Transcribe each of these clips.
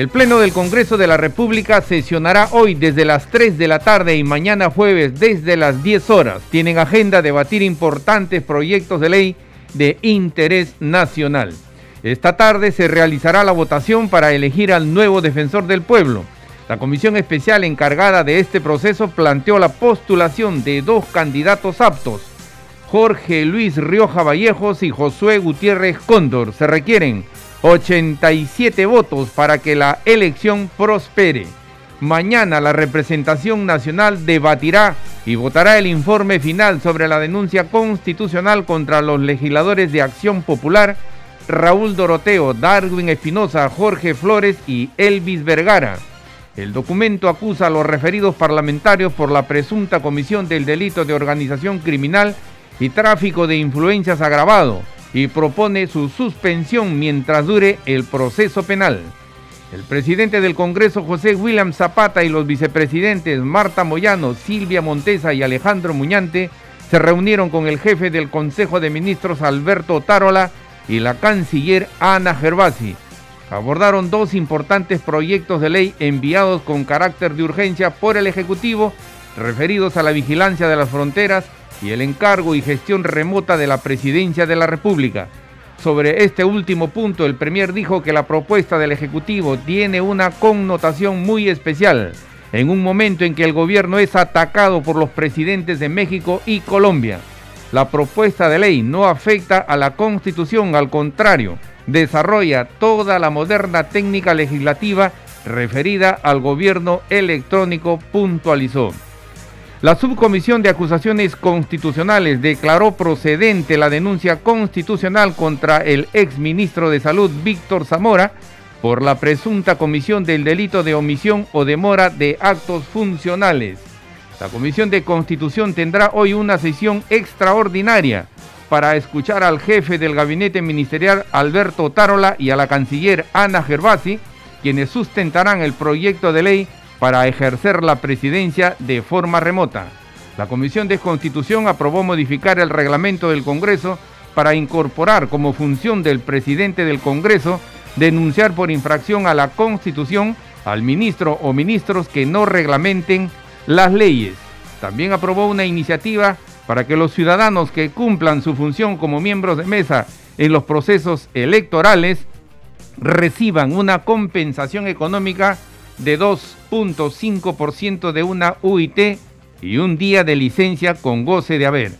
El Pleno del Congreso de la República sesionará hoy desde las 3 de la tarde y mañana jueves desde las 10 horas. Tienen agenda debatir importantes proyectos de ley de interés nacional. Esta tarde se realizará la votación para elegir al nuevo defensor del pueblo. La comisión especial encargada de este proceso planteó la postulación de dos candidatos aptos, Jorge Luis Rioja Vallejos y Josué Gutiérrez Cóndor. Se requieren 87 votos para que la elección prospere. Mañana la representación nacional debatirá y votará el informe final sobre la denuncia constitucional contra los legisladores de Acción Popular, Raúl Doroteo, Darwin Espinosa, Jorge Flores y Elvis Vergara. El documento acusa a los referidos parlamentarios por la presunta comisión del delito de organización criminal y tráfico de influencias agravado y propone su suspensión mientras dure el proceso penal. El presidente del Congreso, José William Zapata, y los vicepresidentes Marta Moyano, Silvia Montesa y Alejandro Muñante se reunieron con el jefe del Consejo de Ministros, Alberto Tarola, y la canciller Ana Gervasi. Abordaron dos importantes proyectos de ley enviados con carácter de urgencia por el Ejecutivo, referidos a la vigilancia de las fronteras y el encargo y gestión remota de la Presidencia de la República. Sobre este último punto, el Premier dijo que la propuesta del Ejecutivo tiene una connotación muy especial en un momento en que el gobierno es atacado por los presidentes de México y Colombia. La propuesta de ley no afecta a la Constitución, al contrario, desarrolla toda la moderna técnica legislativa referida al gobierno electrónico, puntualizó. La Subcomisión de Acusaciones Constitucionales declaró procedente la denuncia constitucional contra el exministro de Salud Víctor Zamora por la presunta comisión del delito de omisión o demora de actos funcionales. La Comisión de Constitución tendrá hoy una sesión extraordinaria para escuchar al jefe del gabinete ministerial Alberto Tarola y a la canciller Ana Gervasi, quienes sustentarán el proyecto de ley para ejercer la presidencia de forma remota. La Comisión de Constitución aprobó modificar el reglamento del Congreso para incorporar como función del presidente del Congreso denunciar por infracción a la Constitución al ministro o ministros que no reglamenten las leyes. También aprobó una iniciativa para que los ciudadanos que cumplan su función como miembros de mesa en los procesos electorales reciban una compensación económica de 2.5% de una UIT y un día de licencia con goce de haber.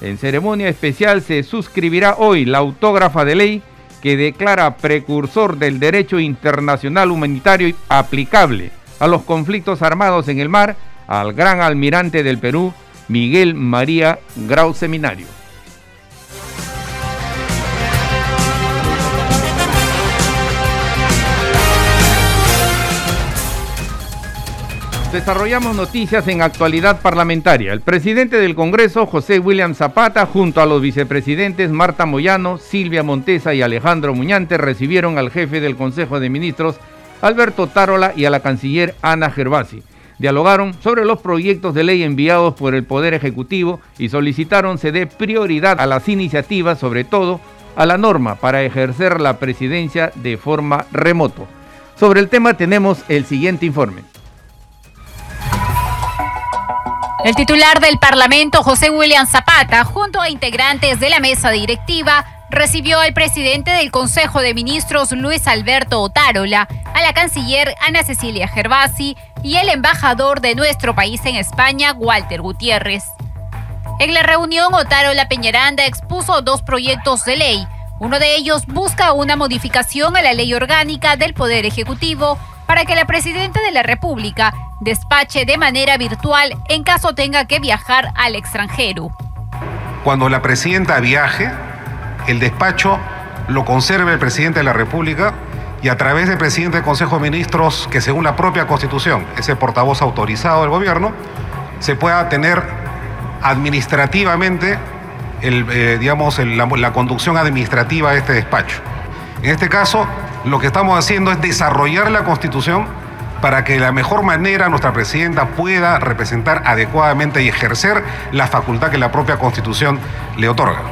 En ceremonia especial se suscribirá hoy la autógrafa de ley que declara precursor del derecho internacional humanitario aplicable a los conflictos armados en el mar al gran almirante del Perú, Miguel María Grau Seminario. Desarrollamos noticias en actualidad parlamentaria. El presidente del Congreso, José William Zapata, junto a los vicepresidentes Marta Moyano, Silvia Montesa y Alejandro Muñante, recibieron al jefe del Consejo de Ministros, Alberto Tarola, y a la canciller Ana Gervasi. Dialogaron sobre los proyectos de ley enviados por el Poder Ejecutivo y solicitaron se dé prioridad a las iniciativas, sobre todo a la norma para ejercer la presidencia de forma remoto. Sobre el tema tenemos el siguiente informe. El titular del Parlamento, José William Zapata, junto a integrantes de la mesa directiva, recibió al presidente del Consejo de Ministros, Luis Alberto Otárola, a la canciller Ana Cecilia Gervasi y el embajador de nuestro país en España, Walter Gutiérrez. En la reunión, Otárola Peñaranda expuso dos proyectos de ley. Uno de ellos busca una modificación a la ley orgánica del Poder Ejecutivo para que la presidenta de la República despache de manera virtual en caso tenga que viajar al extranjero. Cuando la presidenta viaje, el despacho lo conserve el presidente de la República y a través del presidente del Consejo de Ministros, que según la propia Constitución es el portavoz autorizado del gobierno, se pueda tener administrativamente eh, digamos, la conducción administrativa de este despacho. En este caso, lo que estamos haciendo es desarrollar la Constitución para que de la mejor manera nuestra presidenta pueda representar adecuadamente y ejercer la facultad que la propia Constitución le otorga.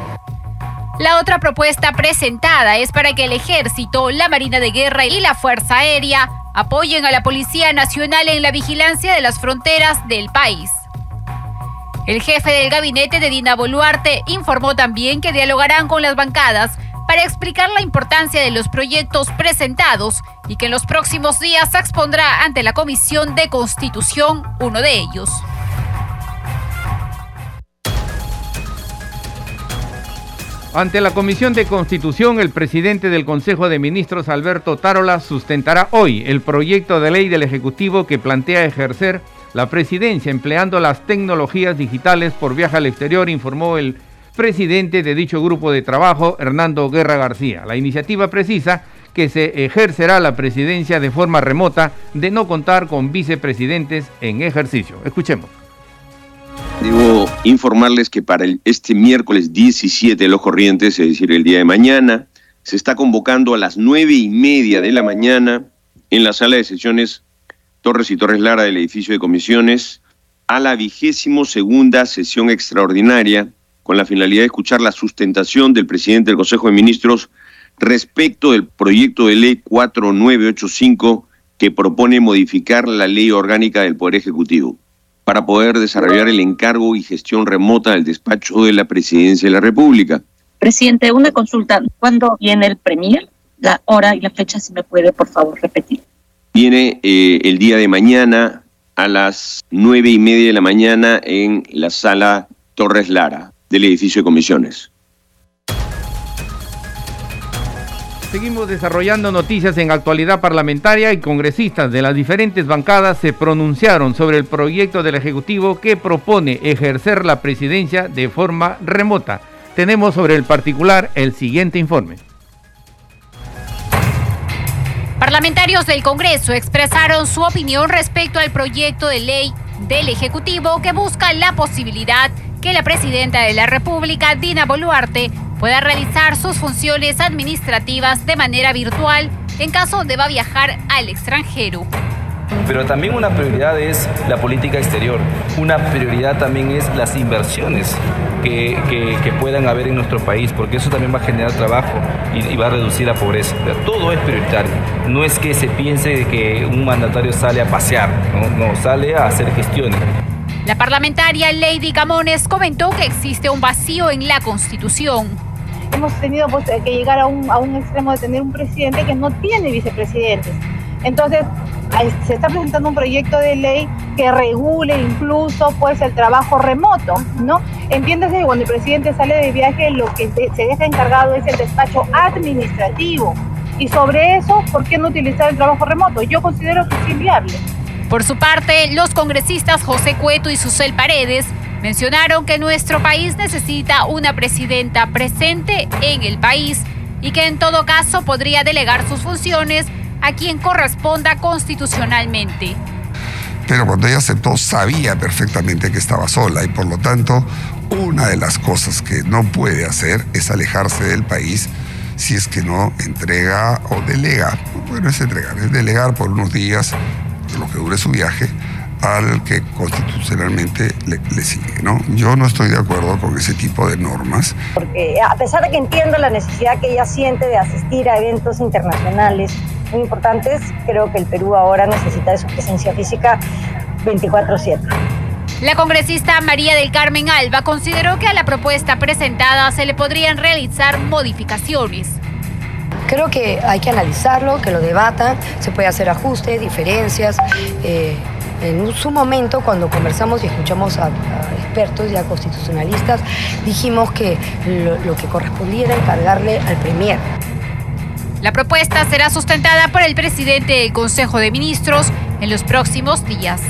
La otra propuesta presentada es para que el Ejército, la Marina de Guerra y la Fuerza Aérea apoyen a la Policía Nacional en la vigilancia de las fronteras del país. El jefe del gabinete de Dina Boluarte informó también que dialogarán con las bancadas para explicar la importancia de los proyectos presentados y que en los próximos días se expondrá ante la Comisión de Constitución uno de ellos. Ante la Comisión de Constitución, el presidente del Consejo de Ministros, Alberto Tarola, sustentará hoy el proyecto de ley del Ejecutivo que plantea ejercer la presidencia empleando las tecnologías digitales por viaje al exterior, informó el presidente de dicho grupo de trabajo, Hernando Guerra García. La iniciativa precisa que se ejercerá la presidencia de forma remota de no contar con vicepresidentes en ejercicio. Escuchemos. Debo informarles que para este miércoles 17 de los corrientes, es decir, el día de mañana, se está convocando a las nueve y media de la mañana en la sala de sesiones Torres y Torres Lara del edificio de comisiones a la vigésimo segunda sesión extraordinaria con la finalidad de escuchar la sustentación del presidente del Consejo de Ministros respecto del proyecto de ley 4985 que propone modificar la ley orgánica del Poder Ejecutivo para poder desarrollar el encargo y gestión remota del despacho de la Presidencia de la República. Presidente, una consulta. ¿Cuándo viene el Premier? La hora y la fecha, si me puede, por favor, repetir. Viene eh, el día de mañana a las nueve y media de la mañana en la sala Torres Lara del edificio de comisiones. Seguimos desarrollando noticias en actualidad parlamentaria y congresistas de las diferentes bancadas se pronunciaron sobre el proyecto del Ejecutivo que propone ejercer la presidencia de forma remota. Tenemos sobre el particular el siguiente informe. Parlamentarios del Congreso expresaron su opinión respecto al proyecto de ley del Ejecutivo que busca la posibilidad que la presidenta de la República, Dina Boluarte, pueda realizar sus funciones administrativas de manera virtual en caso deba viajar al extranjero. Pero también una prioridad es la política exterior. Una prioridad también es las inversiones que, puedan haber en nuestro país, porque eso también va a generar trabajo y, va a reducir la pobreza. todo es prioritario. No es que se piense que un mandatario sale a pasear, no sale a hacer gestiones. La parlamentaria Lady Camones comentó que existe un vacío en la Constitución. Hemos tenido pues, que llegar a un, a un extremo de tener un presidente que no tiene vicepresidentes. Entonces, se está presentando un proyecto de ley que regule incluso pues el trabajo remoto, ¿no? Entiéndase que cuando el presidente sale de viaje lo que se deja encargado es el despacho administrativo. Y sobre eso, ¿por qué no utilizar el trabajo remoto? Yo considero que es inviable. Por su parte, los congresistas José Cueto y Susel Paredes mencionaron que nuestro país necesita una presidenta presente en el país y que en todo caso podría delegar sus funciones a quien corresponda constitucionalmente. Pero cuando ella aceptó sabía perfectamente que estaba sola y por lo tanto una de las cosas que no puede hacer es alejarse del país si es que no entrega o delega. Bueno, es entregar, es delegar por unos días lo que dure su viaje, al que constitucionalmente le, sigue. ¿no? Yo no estoy de acuerdo con ese tipo de normas. Porque a pesar de que entiendo la necesidad que ella siente de asistir a eventos internacionales muy importantes, creo que el Perú ahora necesita de su presencia física 24/7. La congresista María del Carmen Alba consideró que a la propuesta presentada se le podrían realizar modificaciones. Creo que hay que analizarlo, que lo debatan, se puede hacer ajustes, diferencias. Eh, en su momento, cuando conversamos y escuchamos a, expertos ya constitucionalistas, dijimos que lo, lo que correspondía era encargarle al Premier. La propuesta será sustentada por el presidente del Consejo de Ministros en los próximos días.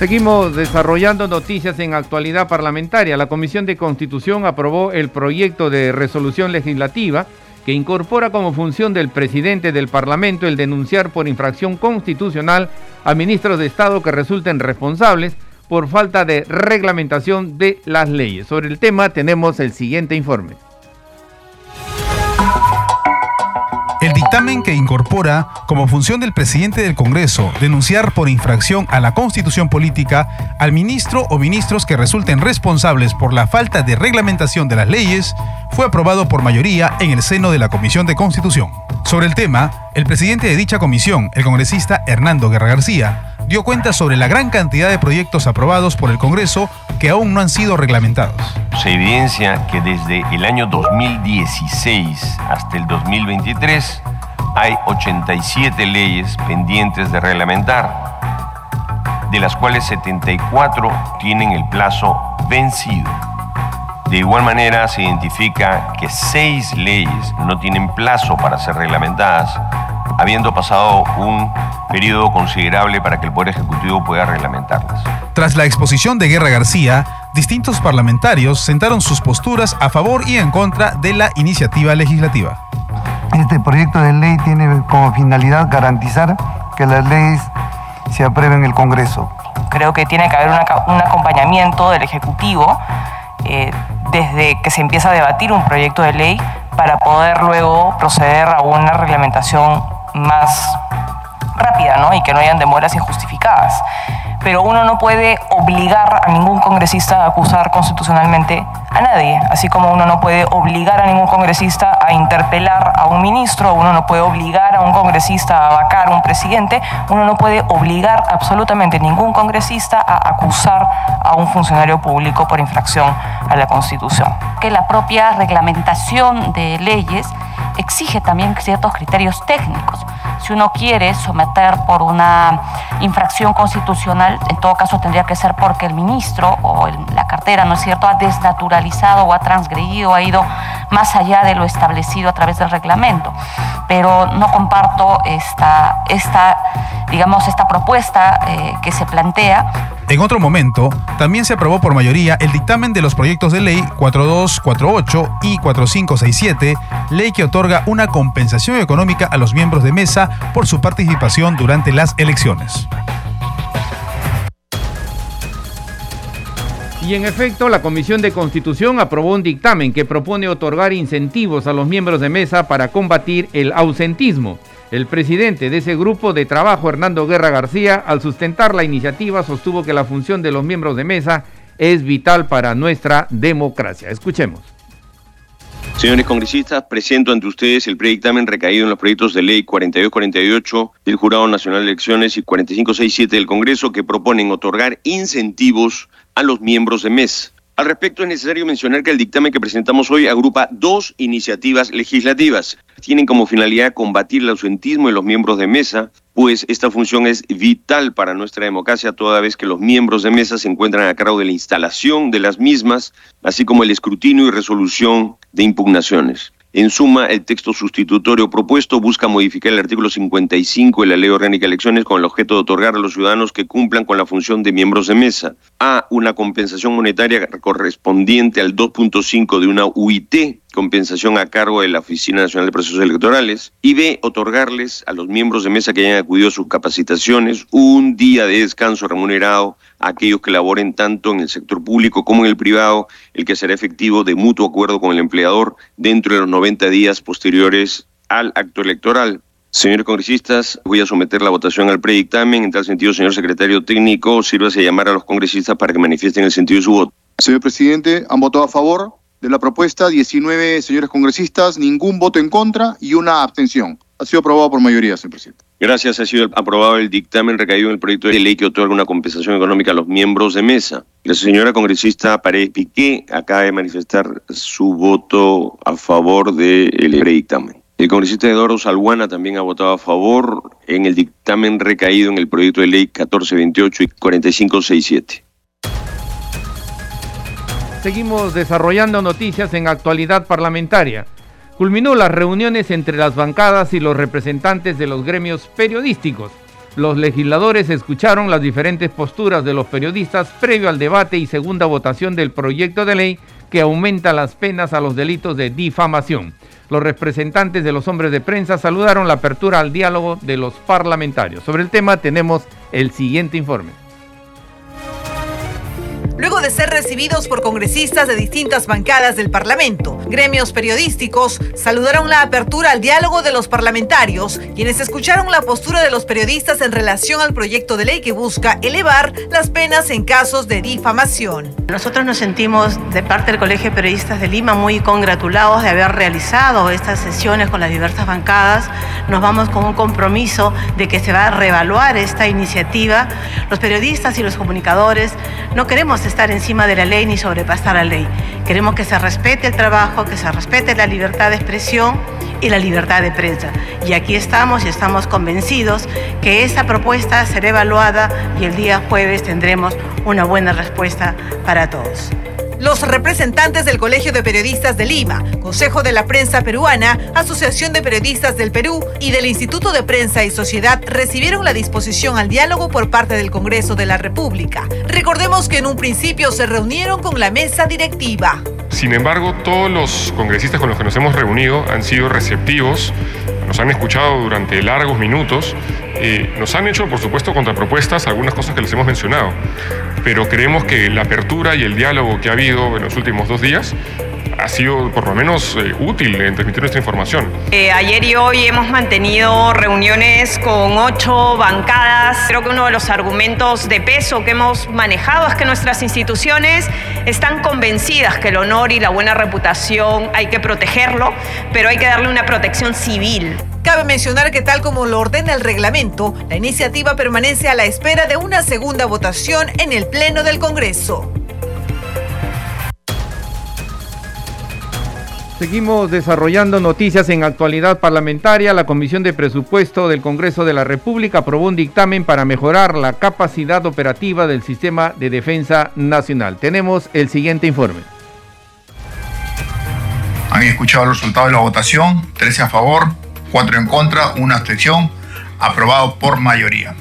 Seguimos desarrollando noticias en actualidad parlamentaria. La Comisión de Constitución aprobó el proyecto de resolución legislativa que incorpora como función del presidente del Parlamento el denunciar por infracción constitucional a ministros de Estado que resulten responsables por falta de reglamentación de las leyes. Sobre el tema tenemos el siguiente informe. Dictamen que incorpora como función del presidente del Congreso denunciar por infracción a la constitución política al ministro o ministros que resulten responsables por la falta de reglamentación de las leyes fue aprobado por mayoría en el seno de la Comisión de Constitución. Sobre el tema, el presidente de dicha comisión, el congresista Hernando Guerra García, dio cuenta sobre la gran cantidad de proyectos aprobados por el Congreso que aún no han sido reglamentados. Se evidencia que desde el año 2016 hasta el 2023 hay 87 leyes pendientes de reglamentar, de las cuales 74 tienen el plazo vencido. De igual manera, se identifica que seis leyes no tienen plazo para ser reglamentadas, habiendo pasado un periodo considerable para que el Poder Ejecutivo pueda reglamentarlas. Tras la exposición de Guerra García, distintos parlamentarios sentaron sus posturas a favor y en contra de la iniciativa legislativa. Este proyecto de ley tiene como finalidad garantizar que las leyes se aprueben en el Congreso. Creo que tiene que haber un acompañamiento del Ejecutivo eh, desde que se empieza a debatir un proyecto de ley para poder luego proceder a una reglamentación más rápida ¿no? y que no hayan demoras injustificadas. Pero uno no puede obligar a ningún congresista a acusar constitucionalmente a nadie, así como uno no puede obligar a ningún congresista a interpelar a un ministro, uno no puede obligar a un congresista a vacar a un presidente, uno no puede obligar absolutamente ningún congresista a acusar a un funcionario público por infracción a la Constitución. Que la propia reglamentación de leyes exige también ciertos criterios técnicos. Si uno quiere someter por una infracción constitucional, en todo caso tendría que ser porque el ministro o la cartera, ¿no es cierto?, ha desnaturalizado o ha transgredido, ha ido más allá de lo establecido a través del reglamento. Pero no comparto esta, esta digamos, esta propuesta eh, que se plantea. En otro momento, también se aprobó por mayoría el dictamen de los proyectos de ley 4248 y 4567, ley que otorga una compensación económica a los miembros de mesa por su participación durante las elecciones. Y en efecto, la Comisión de Constitución aprobó un dictamen que propone otorgar incentivos a los miembros de mesa para combatir el ausentismo. El presidente de ese grupo de trabajo, Hernando Guerra García, al sustentar la iniciativa, sostuvo que la función de los miembros de mesa es vital para nuestra democracia. Escuchemos. Señores congresistas, presento ante ustedes el predictamen recaído en los proyectos de ley 4248 del Jurado Nacional de Elecciones y 4567 del Congreso que proponen otorgar incentivos a los miembros de MES. Al respecto, es necesario mencionar que el dictamen que presentamos hoy agrupa dos iniciativas legislativas. Tienen como finalidad combatir el ausentismo de los miembros de mesa, pues esta función es vital para nuestra democracia toda vez que los miembros de mesa se encuentran a cargo de la instalación de las mismas, así como el escrutinio y resolución de impugnaciones. En suma, el texto sustitutorio propuesto busca modificar el artículo 55 de la Ley Orgánica de Elecciones con el objeto de otorgar a los ciudadanos que cumplan con la función de miembros de mesa. A una compensación monetaria correspondiente al 2.5 de una UIT compensación a cargo de la Oficina Nacional de Procesos Electorales. Y B, otorgarles a los miembros de mesa que hayan acudido a sus capacitaciones un día de descanso remunerado aquellos que laboren tanto en el sector público como en el privado, el que será efectivo de mutuo acuerdo con el empleador dentro de los 90 días posteriores al acto electoral. Señores congresistas, voy a someter la votación al predictamen. En tal sentido, señor secretario técnico, sírvase a llamar a los congresistas para que manifiesten el sentido de su voto. Señor presidente, ¿han votado a favor? de la propuesta, 19 señores congresistas, ningún voto en contra y una abstención. Ha sido aprobado por mayoría, señor presidente. Gracias. Ha sido aprobado el dictamen recaído en el proyecto de ley que otorga una compensación económica a los miembros de mesa. La señora congresista Paredes Piqué acaba de manifestar su voto a favor del predictamen. El congresista Eduardo Salguana también ha votado a favor en el dictamen recaído en el proyecto de ley 1428 y 4567. Seguimos desarrollando noticias en actualidad parlamentaria. Culminó las reuniones entre las bancadas y los representantes de los gremios periodísticos. Los legisladores escucharon las diferentes posturas de los periodistas previo al debate y segunda votación del proyecto de ley que aumenta las penas a los delitos de difamación. Los representantes de los hombres de prensa saludaron la apertura al diálogo de los parlamentarios. Sobre el tema tenemos el siguiente informe. Luego de ser recibidos por congresistas de distintas bancadas del Parlamento. Gremios periodísticos saludaron la apertura al diálogo de los parlamentarios, quienes escucharon la postura de los periodistas en relación al proyecto de ley que busca elevar las penas en casos de difamación. Nosotros nos sentimos de parte del Colegio de Periodistas de Lima muy congratulados de haber realizado estas sesiones con las diversas bancadas. Nos vamos con un compromiso de que se va a reevaluar esta iniciativa. Los periodistas y los comunicadores no queremos estar encima de la ley ni sobrepasar la ley. Queremos que se respete el trabajo, que se respete la libertad de expresión y la libertad de prensa. Y aquí estamos y estamos convencidos que esa propuesta será evaluada y el día jueves tendremos una buena respuesta para todos. Los representantes del Colegio de Periodistas de Lima, Consejo de la Prensa Peruana, Asociación de Periodistas del Perú y del Instituto de Prensa y Sociedad recibieron la disposición al diálogo por parte del Congreso de la República. Recordemos que en un principio se reunieron con la mesa directiva. Sin embargo, todos los congresistas con los que nos hemos reunido han sido receptivos, nos han escuchado durante largos minutos, eh, nos han hecho, por supuesto, contrapropuestas, algunas cosas que les hemos mencionado, pero creemos que la apertura y el diálogo que ha habido en los últimos dos días ha sido por lo menos eh, útil en transmitir nuestra información. Eh, ayer y hoy hemos mantenido reuniones con ocho bancadas. Creo que uno de los argumentos de peso que hemos manejado es que nuestras instituciones están convencidas que el honor y la buena reputación hay que protegerlo, pero hay que darle una protección civil. Cabe mencionar que tal como lo ordena el reglamento, la iniciativa permanece a la espera de una segunda votación en el Pleno del Congreso. Seguimos desarrollando noticias en actualidad parlamentaria. La Comisión de Presupuesto del Congreso de la República aprobó un dictamen para mejorar la capacidad operativa del sistema de defensa nacional. Tenemos el siguiente informe. Han escuchado el resultado de la votación, 13 a favor, 4 en contra, una abstención, aprobado por mayoría.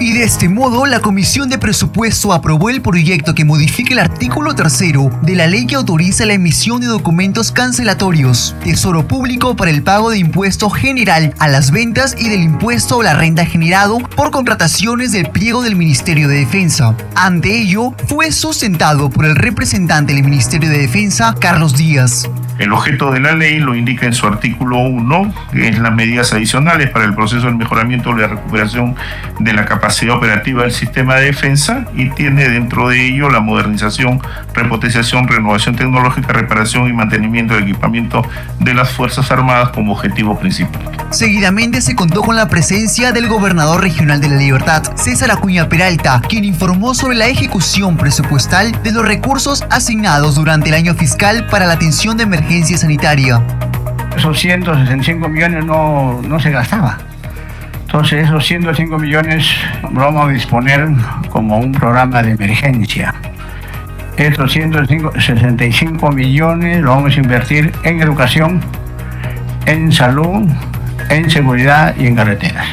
Y de este modo, la Comisión de Presupuesto aprobó el proyecto que modifica el artículo tercero de la ley que autoriza la emisión de documentos cancelatorios, tesoro público para el pago de impuesto general a las ventas y del impuesto a la renta generado por contrataciones del pliego del Ministerio de Defensa. Ante ello, fue sustentado por el representante del Ministerio de Defensa, Carlos Díaz. El objeto de la ley lo indica en su artículo 1, que es las medidas adicionales para el proceso del mejoramiento de la recuperación de la capacidad operativa del sistema de defensa y tiene dentro de ello la modernización, repotenciación, renovación tecnológica, reparación y mantenimiento del equipamiento de las Fuerzas Armadas como objetivo principal. Seguidamente se contó con la presencia del gobernador regional de la Libertad, César Acuña Peralta, quien informó sobre la ejecución presupuestal de los recursos asignados durante el año fiscal para la atención de emergencias sanitaria. Esos 165 millones no, no se gastaba. Entonces esos 105 millones vamos a disponer como un programa de emergencia. Estos 165 millones lo vamos a invertir en educación, en salud, en seguridad y en carreteras.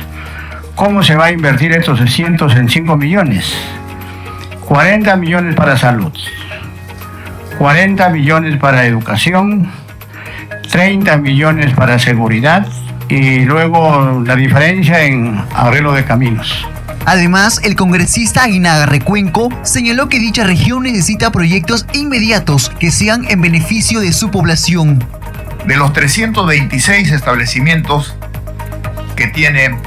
¿Cómo se va a invertir estos 105 millones? 40 millones para salud, 40 millones para educación, 30 millones para seguridad y luego la diferencia en arreglo de caminos. Además, el congresista Aguinaga Recuenco señaló que dicha región necesita proyectos inmediatos que sean en beneficio de su población. De los 326 establecimientos que tiene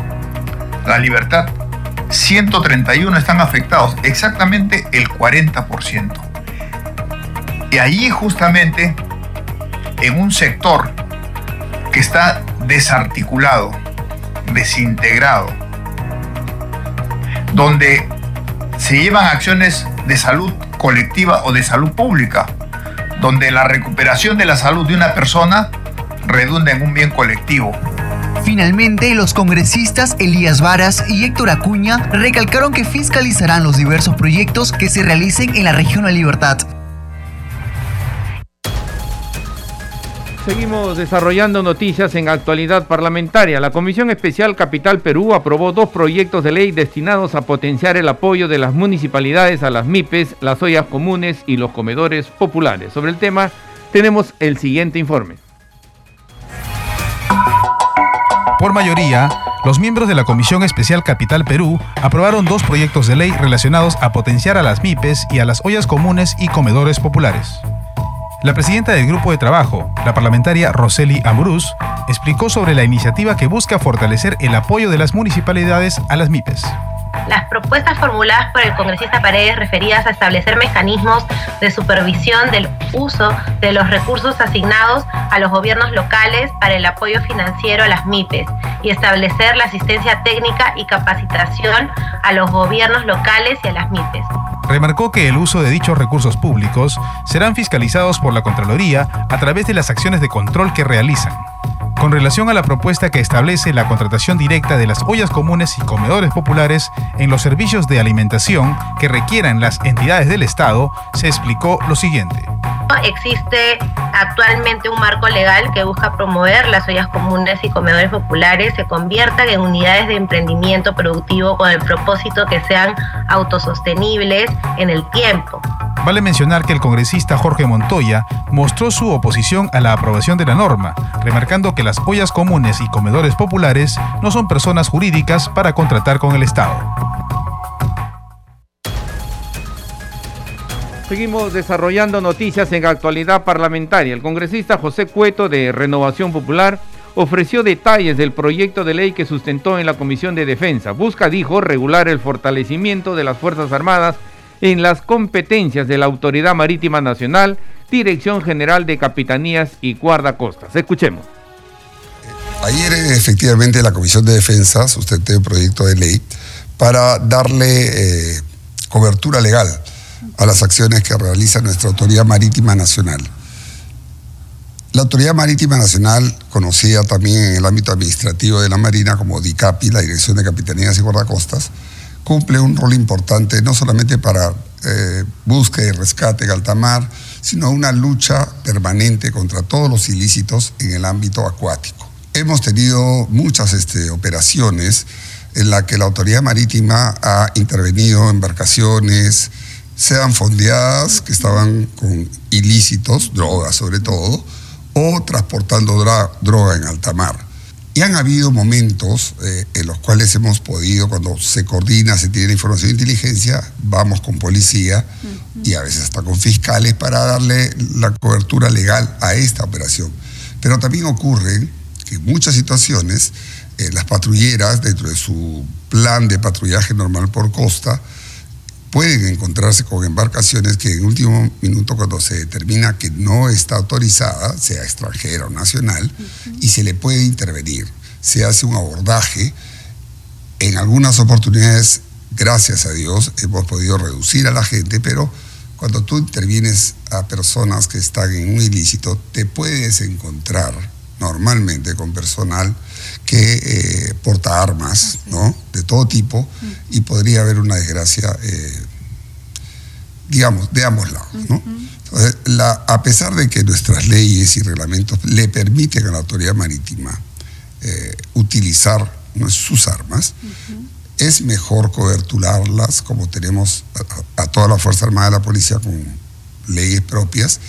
la libertad, 131 están afectados, exactamente el 40%. Y ahí justamente, en un sector que está desarticulado, desintegrado, donde se llevan acciones de salud colectiva o de salud pública, donde la recuperación de la salud de una persona redunda en un bien colectivo. Finalmente, los congresistas Elías Varas y Héctor Acuña recalcaron que fiscalizarán los diversos proyectos que se realicen en la región de Libertad Seguimos desarrollando noticias en actualidad parlamentaria. La Comisión Especial Capital Perú aprobó dos proyectos de ley destinados a potenciar el apoyo de las municipalidades a las MIPES, las ollas comunes y los comedores populares. Sobre el tema tenemos el siguiente informe. Por mayoría, los miembros de la Comisión Especial Capital Perú aprobaron dos proyectos de ley relacionados a potenciar a las MIPES y a las ollas comunes y comedores populares. La presidenta del grupo de trabajo, la parlamentaria Roseli Ambrús, explicó sobre la iniciativa que busca fortalecer el apoyo de las municipalidades a las MIPES. Las propuestas formuladas por el congresista Paredes referidas a establecer mecanismos de supervisión del uso de los recursos asignados a los gobiernos locales para el apoyo financiero a las MIPES y establecer la asistencia técnica y capacitación a los gobiernos locales y a las MIPES. Remarcó que el uso de dichos recursos públicos serán fiscalizados por la Contraloría a través de las acciones de control que realizan. Con relación a la propuesta que establece la contratación directa de las ollas comunes y comedores populares en los servicios de alimentación que requieran las entidades del Estado, se explicó lo siguiente. Existe actualmente un marco legal que busca promover las ollas comunes y comedores populares se conviertan en unidades de emprendimiento productivo con el propósito que sean autosostenibles en el tiempo. Vale mencionar que el congresista Jorge Montoya mostró su oposición a la aprobación de la norma, remarcando que las ollas comunes y comedores populares no son personas jurídicas para contratar con el Estado. Seguimos desarrollando noticias en actualidad parlamentaria. El congresista José Cueto de Renovación Popular ofreció detalles del proyecto de ley que sustentó en la Comisión de Defensa. Busca, dijo, regular el fortalecimiento de las Fuerzas Armadas en las competencias de la Autoridad Marítima Nacional, Dirección General de Capitanías y Guardacostas. Escuchemos. Ayer efectivamente la Comisión de Defensa sustenté un proyecto de ley para darle eh, cobertura legal a las acciones que realiza nuestra Autoridad Marítima Nacional. La Autoridad Marítima Nacional, conocida también en el ámbito administrativo de la Marina como DICAPI, la Dirección de Capitanías y Guardacostas, cumple un rol importante no solamente para eh, búsqueda y rescate en alta mar, sino una lucha permanente contra todos los ilícitos en el ámbito acuático. Hemos tenido muchas este, operaciones en las que la autoridad marítima ha intervenido en embarcaciones, sean fondeadas, que estaban con ilícitos, drogas sobre todo, o transportando droga en alta mar. Y han habido momentos eh, en los cuales hemos podido, cuando se coordina, se tiene información de inteligencia, vamos con policía y a veces hasta con fiscales para darle la cobertura legal a esta operación. Pero también ocurre que en muchas situaciones eh, las patrulleras, dentro de su plan de patrullaje normal por costa, pueden encontrarse con embarcaciones que en último minuto cuando se determina que no está autorizada, sea extranjera o nacional, y se le puede intervenir. Se hace un abordaje. En algunas oportunidades, gracias a Dios, hemos podido reducir a la gente, pero cuando tú intervienes a personas que están en un ilícito, te puedes encontrar normalmente con personal que eh, porta armas, ¿no? De todo tipo, y podría haber una desgracia, eh, digamos, de ambos lados, ¿no? Entonces, la, a pesar de que nuestras leyes y reglamentos le permiten a la autoridad marítima eh, utilizar sus armas, es mejor coberturarlas como tenemos a, a, toda la Fuerza Armada y la Policía con leyes propias,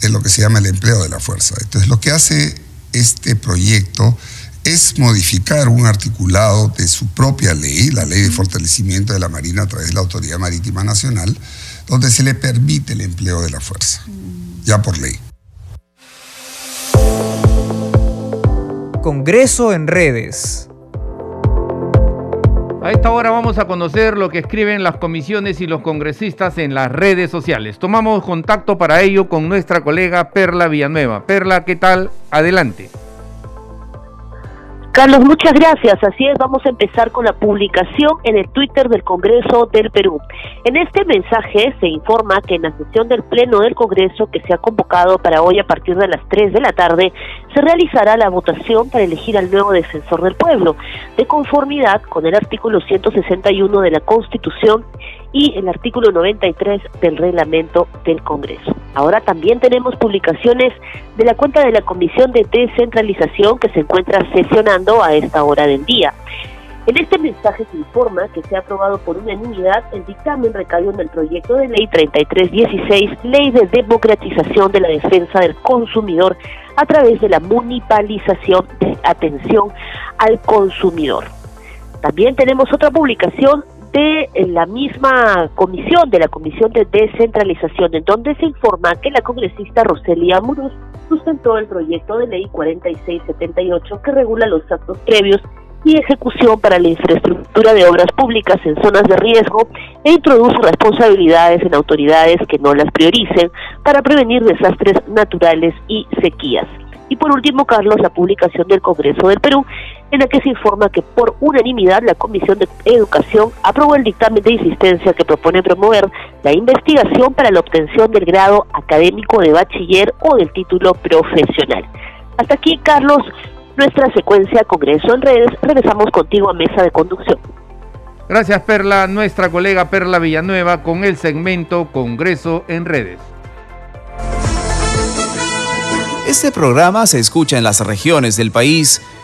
en lo que se llama el empleo de la fuerza. Entonces, lo que hace este proyecto es modificar un articulado de su propia ley, la ley de fortalecimiento de la Marina a través de la Autoridad Marítima Nacional, donde se le permite el empleo de la fuerza, ya por ley. Congreso en redes. A esta hora vamos a conocer lo que escriben las comisiones y los congresistas en las redes sociales. Tomamos contacto para ello con nuestra colega Perla Villanueva. Perla, ¿qué tal? Adelante. Carlos, muchas gracias. Así es, vamos a empezar con la publicación en el Twitter del Congreso del Perú. En este mensaje se informa que en la sesión del Pleno del Congreso que se ha convocado para hoy a partir de las 3 de la tarde, se realizará la votación para elegir al nuevo defensor del pueblo, de conformidad con el artículo 161 de la Constitución y el artículo 93 del reglamento del Congreso. Ahora también tenemos publicaciones de la cuenta de la Comisión de Descentralización que se encuentra sesionando a esta hora del día. En este mensaje se informa que se ha aprobado por unanimidad el dictamen recaído en el proyecto de ley 3316, Ley de Democratización de la Defensa del Consumidor a través de la municipalización de atención al consumidor. También tenemos otra publicación de la misma comisión, de la Comisión de Descentralización, en donde se informa que la congresista Roselia Muros sustentó el proyecto de ley 4678 que regula los actos previos y ejecución para la infraestructura de obras públicas en zonas de riesgo e introduce responsabilidades en autoridades que no las prioricen para prevenir desastres naturales y sequías. Y por último, Carlos, la publicación del Congreso del Perú, en la que se informa que por unanimidad la Comisión de Educación aprobó el dictamen de insistencia que propone promover la investigación para la obtención del grado académico de bachiller o del título profesional. Hasta aquí, Carlos, nuestra secuencia Congreso en redes. Regresamos contigo a mesa de conducción. Gracias Perla, nuestra colega Perla Villanueva con el segmento Congreso en redes. Este programa se escucha en las regiones del país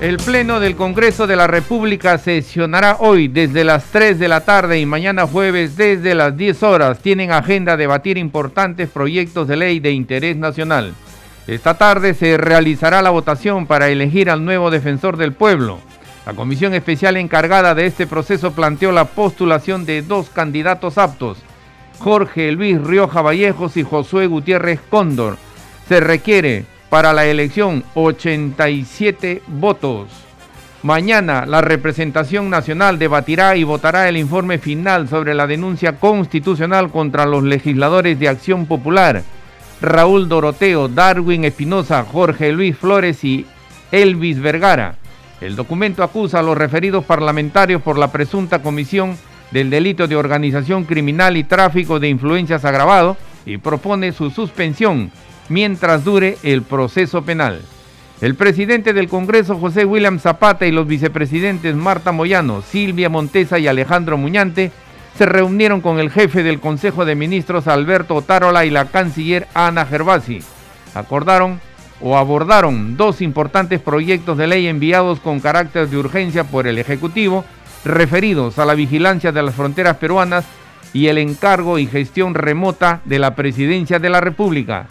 El Pleno del Congreso de la República sesionará hoy desde las 3 de la tarde y mañana jueves desde las 10 horas. Tienen agenda debatir importantes proyectos de ley de interés nacional. Esta tarde se realizará la votación para elegir al nuevo defensor del pueblo. La comisión especial encargada de este proceso planteó la postulación de dos candidatos aptos, Jorge Luis Rioja Vallejos y Josué Gutiérrez Cóndor. Se requiere para la elección 87 votos. Mañana la representación nacional debatirá y votará el informe final sobre la denuncia constitucional contra los legisladores de Acción Popular, Raúl Doroteo, Darwin Espinosa, Jorge Luis Flores y Elvis Vergara. El documento acusa a los referidos parlamentarios por la presunta comisión del delito de organización criminal y tráfico de influencias agravado y propone su suspensión mientras dure el proceso penal. El presidente del Congreso, José William Zapata, y los vicepresidentes Marta Moyano, Silvia Montesa y Alejandro Muñante se reunieron con el jefe del Consejo de Ministros, Alberto Otárola, y la canciller Ana Gervasi. Acordaron o abordaron dos importantes proyectos de ley enviados con carácter de urgencia por el Ejecutivo, referidos a la vigilancia de las fronteras peruanas y el encargo y gestión remota de la Presidencia de la República.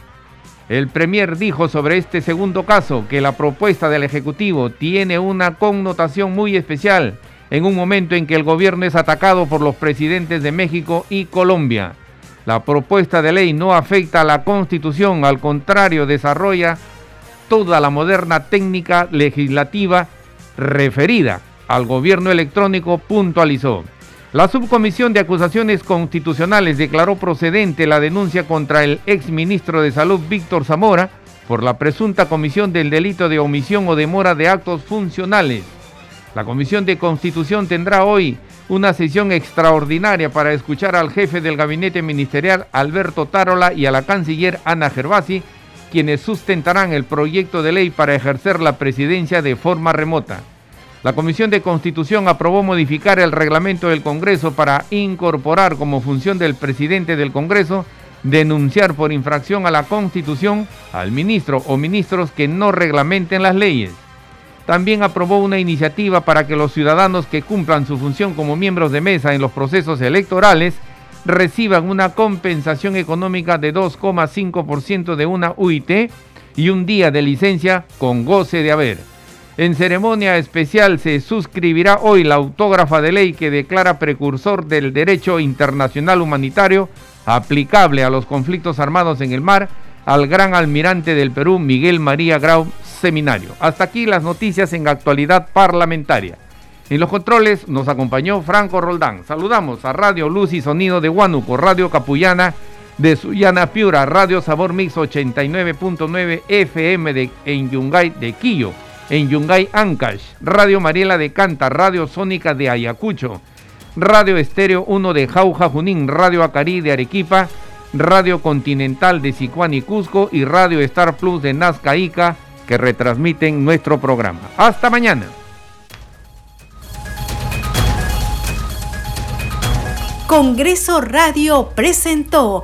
El Premier dijo sobre este segundo caso que la propuesta del Ejecutivo tiene una connotación muy especial en un momento en que el gobierno es atacado por los presidentes de México y Colombia. La propuesta de ley no afecta a la Constitución, al contrario, desarrolla toda la moderna técnica legislativa referida al gobierno electrónico, puntualizó. La Subcomisión de Acusaciones Constitucionales declaró procedente la denuncia contra el exministro de Salud Víctor Zamora por la presunta comisión del delito de omisión o demora de actos funcionales. La Comisión de Constitución tendrá hoy una sesión extraordinaria para escuchar al jefe del gabinete ministerial Alberto Tarola y a la canciller Ana Gervasi, quienes sustentarán el proyecto de ley para ejercer la presidencia de forma remota. La Comisión de Constitución aprobó modificar el reglamento del Congreso para incorporar como función del presidente del Congreso denunciar por infracción a la Constitución al ministro o ministros que no reglamenten las leyes. También aprobó una iniciativa para que los ciudadanos que cumplan su función como miembros de mesa en los procesos electorales reciban una compensación económica de 2,5% de una UIT y un día de licencia con goce de haber. En ceremonia especial se suscribirá hoy la autógrafa de ley que declara precursor del derecho internacional humanitario aplicable a los conflictos armados en el mar al gran almirante del Perú, Miguel María Grau Seminario. Hasta aquí las noticias en actualidad parlamentaria. En los controles nos acompañó Franco Roldán. Saludamos a Radio Luz y Sonido de Huánuco, Radio Capullana de Suyana Piura, Radio Sabor Mix 89.9 FM de, en Yungay de Quillo, en Yungay Ancash, Radio Mariela de Canta, Radio Sónica de Ayacucho, Radio Estéreo 1 de Jauja Junín, Radio Acarí de Arequipa, Radio Continental de Sicuán y Cusco y Radio Star Plus de Nazca Ica que retransmiten nuestro programa. Hasta mañana. Congreso Radio presentó